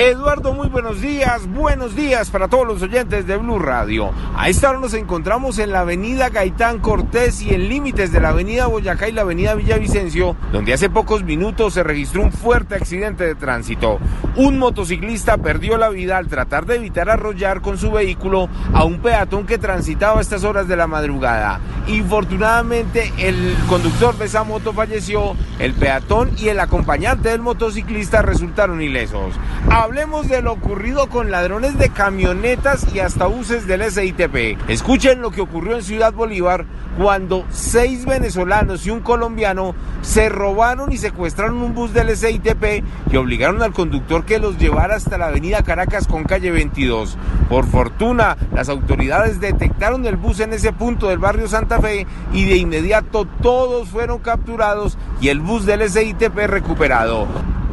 Eduardo, muy buenos días, buenos días para todos los oyentes de Blue Radio. A esta hora nos encontramos en la avenida Gaitán Cortés y en límites de la avenida Boyacá y la avenida Villavicencio, donde hace pocos minutos se registró un fuerte accidente de tránsito. Un motociclista perdió la vida al tratar de evitar arrollar con su vehículo a un peatón que transitaba a estas horas de la madrugada. Infortunadamente, el conductor de esa moto falleció, el peatón y el acompañante del motociclista resultaron ilesos. Hablemos de lo ocurrido con ladrones de camionetas y hasta buses del SITP. Escuchen lo que ocurrió en Ciudad Bolívar cuando seis venezolanos y un colombiano se robaron y secuestraron un bus del SITP y obligaron al conductor que los llevara hasta la avenida Caracas con calle 22. Por fortuna, las autoridades detectaron el bus en ese punto del barrio Santa Fe y de inmediato todos fueron capturados y el bus del SITP recuperado.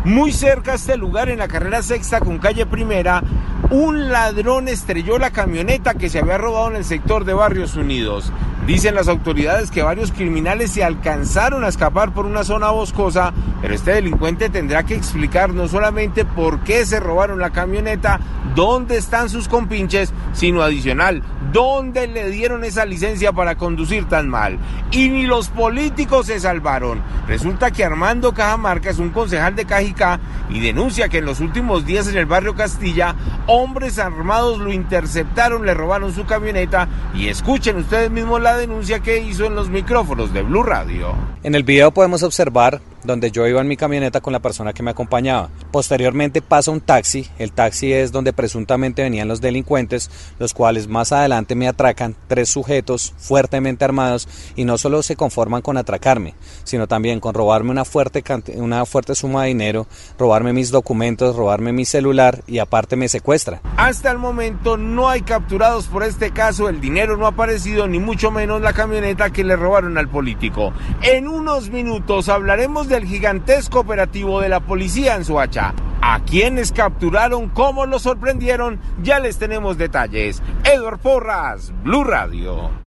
Muy cerca a este lugar, en la carrera sexta con calle primera, un ladrón estrelló la camioneta que se había robado en el sector de Barrios Unidos. Dicen las autoridades que varios criminales se alcanzaron a escapar por una zona boscosa, pero este delincuente tendrá que explicar no solamente por qué se robaron la camioneta, dónde están sus compinches, sino adicional, dónde le dieron esa licencia para conducir tan mal. Y ni los políticos se salvaron. Resulta que Armando Cajamarca es un concejal de Cajicá y denuncia que en los últimos días en el barrio Castilla, hombres armados lo interceptaron, le robaron su camioneta y escuchen ustedes mismos la denuncia que hizo en los micrófonos de Blue Radio. En el video podemos observar donde yo iba en mi camioneta con la persona que me acompañaba. Posteriormente pasa un taxi, el taxi es donde presuntamente venían los delincuentes, los cuales más adelante me atracan, tres sujetos fuertemente armados y no solo se conforman con atracarme, sino también con robarme una fuerte, una fuerte suma de dinero, robarme mis documentos, robarme mi celular y aparte me secuestra. Hasta el momento no hay capturados por este caso, el dinero no ha aparecido ni mucho menos la camioneta que le robaron al político. En unos minutos hablaremos del gigantesco operativo de la policía en Soacha. A quienes capturaron, cómo lo sorprendieron, ya les tenemos detalles. Edward Porras, Blue Radio.